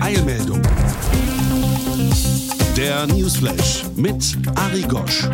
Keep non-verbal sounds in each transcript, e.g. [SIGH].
Eilmeldung. Der Newsflash mit Ari Gosch.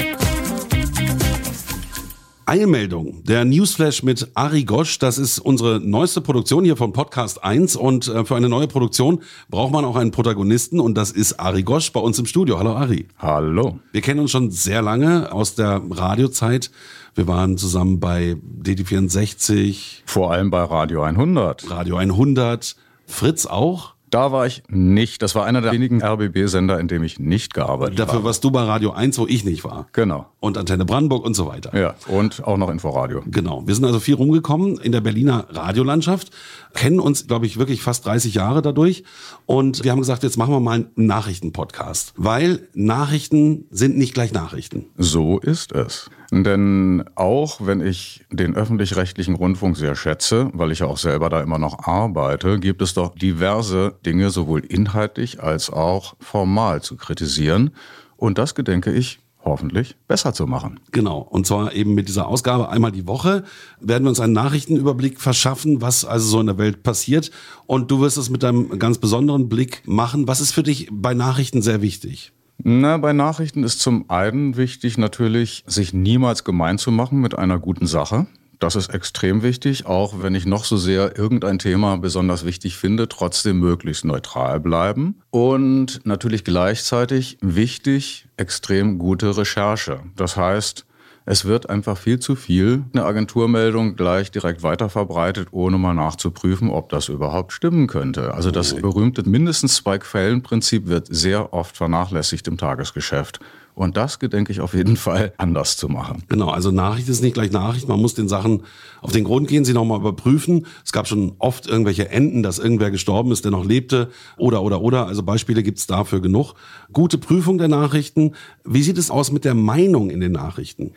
Eilmeldung. Der Newsflash mit Ari Gosch, das ist unsere neueste Produktion hier von Podcast 1 und äh, für eine neue Produktion braucht man auch einen Protagonisten und das ist Ari Gosch bei uns im Studio. Hallo Ari. Hallo. Wir kennen uns schon sehr lange aus der Radiozeit. Wir waren zusammen bei DT64. Vor allem bei Radio 100. Radio 100. Fritz auch. Da war ich nicht. Das war einer der wenigen RBB-Sender, in dem ich nicht gearbeitet Dafür habe. warst du bei Radio 1, wo ich nicht war. Genau. Und Antenne Brandenburg und so weiter. Ja, und auch noch Inforadio. Genau. Wir sind also viel rumgekommen in der Berliner Radiolandschaft, kennen uns, glaube ich, wirklich fast 30 Jahre dadurch. Und wir haben gesagt, jetzt machen wir mal einen Nachrichtenpodcast. Weil Nachrichten sind nicht gleich Nachrichten. So ist es. Denn auch wenn ich den öffentlich-rechtlichen Rundfunk sehr schätze, weil ich ja auch selber da immer noch arbeite, gibt es doch diverse Dinge sowohl inhaltlich als auch formal zu kritisieren. Und das gedenke ich hoffentlich besser zu machen. Genau. Und zwar eben mit dieser Ausgabe einmal die Woche werden wir uns einen Nachrichtenüberblick verschaffen, was also so in der Welt passiert. Und du wirst es mit einem ganz besonderen Blick machen. Was ist für dich bei Nachrichten sehr wichtig? Na, bei Nachrichten ist zum einen wichtig natürlich, sich niemals gemein zu machen mit einer guten Sache. Das ist extrem wichtig, auch wenn ich noch so sehr irgendein Thema besonders wichtig finde, trotzdem möglichst neutral bleiben. Und natürlich gleichzeitig wichtig, extrem gute Recherche. Das heißt, es wird einfach viel zu viel eine Agenturmeldung gleich direkt weiterverbreitet, ohne mal nachzuprüfen, ob das überhaupt stimmen könnte. Also das berühmte mindestens zwei Quellen-Prinzip wird sehr oft vernachlässigt im Tagesgeschäft. Und das gedenke ich auf jeden Fall anders zu machen. Genau, also Nachricht ist nicht gleich Nachricht. Man muss den Sachen auf den Grund gehen, sie nochmal überprüfen. Es gab schon oft irgendwelche Enden, dass irgendwer gestorben ist, der noch lebte oder, oder, oder. Also Beispiele gibt's dafür genug. Gute Prüfung der Nachrichten. Wie sieht es aus mit der Meinung in den Nachrichten?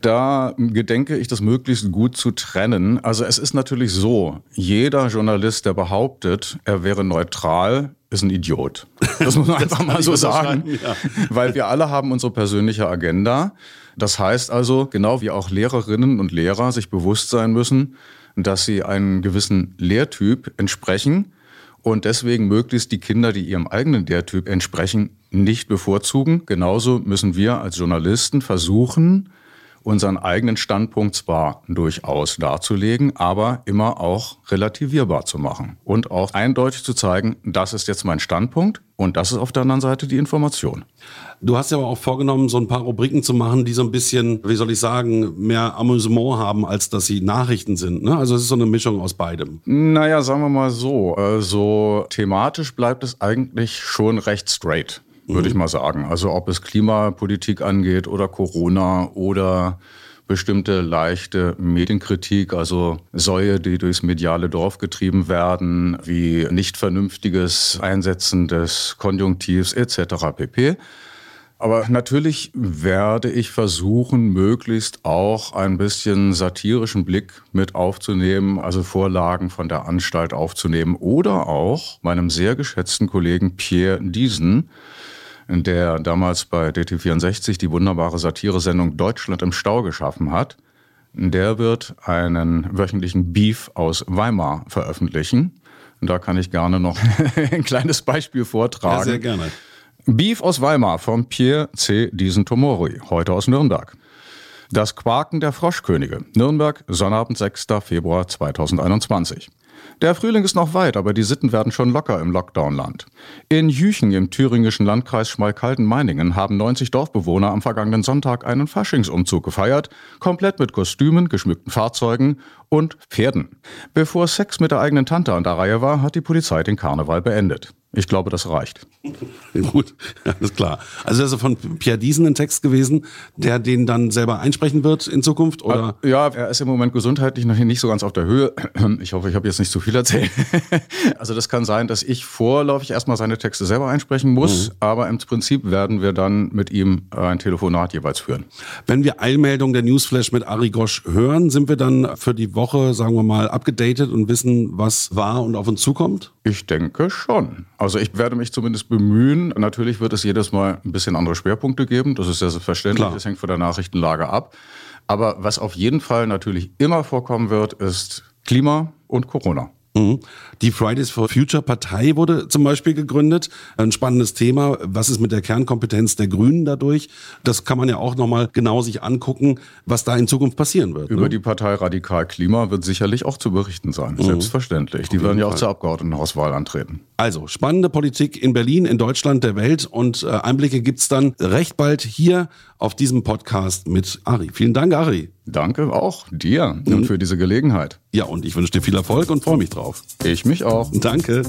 Da gedenke ich, das möglichst gut zu trennen. Also es ist natürlich so, jeder Journalist, der behauptet, er wäre neutral, ist ein Idiot. Das muss man [LAUGHS] einfach mal so sagen. Ja. Weil wir alle haben unsere persönliche Agenda. Das heißt also, genau wie auch Lehrerinnen und Lehrer sich bewusst sein müssen, dass sie einen gewissen Lehrtyp entsprechen und deswegen möglichst die Kinder, die ihrem eigenen Lehrtyp entsprechen, nicht bevorzugen. Genauso müssen wir als Journalisten versuchen, unseren eigenen Standpunkt zwar durchaus darzulegen, aber immer auch relativierbar zu machen und auch eindeutig zu zeigen, das ist jetzt mein Standpunkt und das ist auf der anderen Seite die Information. Du hast ja aber auch vorgenommen, so ein paar Rubriken zu machen, die so ein bisschen, wie soll ich sagen, mehr Amüsement haben, als dass sie Nachrichten sind. Ne? Also es ist so eine Mischung aus beidem. Naja, sagen wir mal so, also thematisch bleibt es eigentlich schon recht straight würde ich mal sagen. Also ob es Klimapolitik angeht oder Corona oder bestimmte leichte Medienkritik, also Säue, die durchs mediale Dorf getrieben werden, wie nicht vernünftiges Einsetzen des Konjunktivs etc. pp. Aber natürlich werde ich versuchen, möglichst auch ein bisschen satirischen Blick mit aufzunehmen, also Vorlagen von der Anstalt aufzunehmen oder auch meinem sehr geschätzten Kollegen Pierre Diesen, der damals bei DT64 die wunderbare Satiresendung Deutschland im Stau geschaffen hat. Der wird einen wöchentlichen Beef aus Weimar veröffentlichen. Und da kann ich gerne noch [LAUGHS] ein kleines Beispiel vortragen. Ja, sehr gerne. Beef aus Weimar von Pierre C. Diesen-Tomori, heute aus Nürnberg. Das Quaken der Froschkönige. Nürnberg, Sonnabend, 6. Februar 2021. Der Frühling ist noch weit, aber die Sitten werden schon locker im Lockdown-Land. In Jüchen im thüringischen Landkreis Schmalkalden-Meiningen haben 90 Dorfbewohner am vergangenen Sonntag einen Faschingsumzug gefeiert, komplett mit Kostümen, geschmückten Fahrzeugen und Pferden. Bevor Sex mit der eigenen Tante an der Reihe war, hat die Polizei den Karneval beendet. Ich glaube, das reicht. [LAUGHS] Gut, alles klar. Also das ist von Pierre Diesen ein Text gewesen, der den dann selber einsprechen wird in Zukunft, oder? Ja, er ist im Moment gesundheitlich noch nicht so ganz auf der Höhe. [CLEARS THROAT] Ich hoffe, ich habe jetzt nicht zu viel erzählt. [LAUGHS] Also das kann sein, dass ich vorläufig erstmal seine Texte selber einsprechen muss, mhm. aber im Prinzip werden wir dann mit ihm ein Telefonat jeweils führen. Wenn wir Eilmeldung der Newsflash mit Ari Gosch hören, sind wir dann für die Woche, sagen wir mal, abgedatet und wissen, was war und auf uns zukommt? Ich denke schon. Also ich werde mich zumindest bemühen. Natürlich wird es jedes Mal ein bisschen andere Schwerpunkte geben. Das ist ja selbstverständlich. Klar. Das hängt von der Nachrichtenlage ab. Aber was auf jeden Fall natürlich immer vorkommen wird, ist Klima und Corona. Mhm. Die Fridays for Future Partei wurde zum Beispiel gegründet. Ein spannendes Thema. Was ist mit der Kernkompetenz der Grünen dadurch? Das kann man ja auch nochmal genau sich angucken, was da in Zukunft passieren wird. Über ne? die Partei Radikal Klima wird sicherlich auch zu berichten sein. Mhm. Selbstverständlich. Die werden ja auch Fall. zur Abgeordnetenhauswahl antreten. Also, spannende Politik in Berlin, in Deutschland, der Welt und äh, Einblicke gibt's dann recht bald hier auf diesem Podcast mit Ari. Vielen Dank, Ari. Danke auch dir und für diese Gelegenheit. Ja, und ich wünsche dir viel Erfolg und freue mich drauf. Ich mich auch. Danke.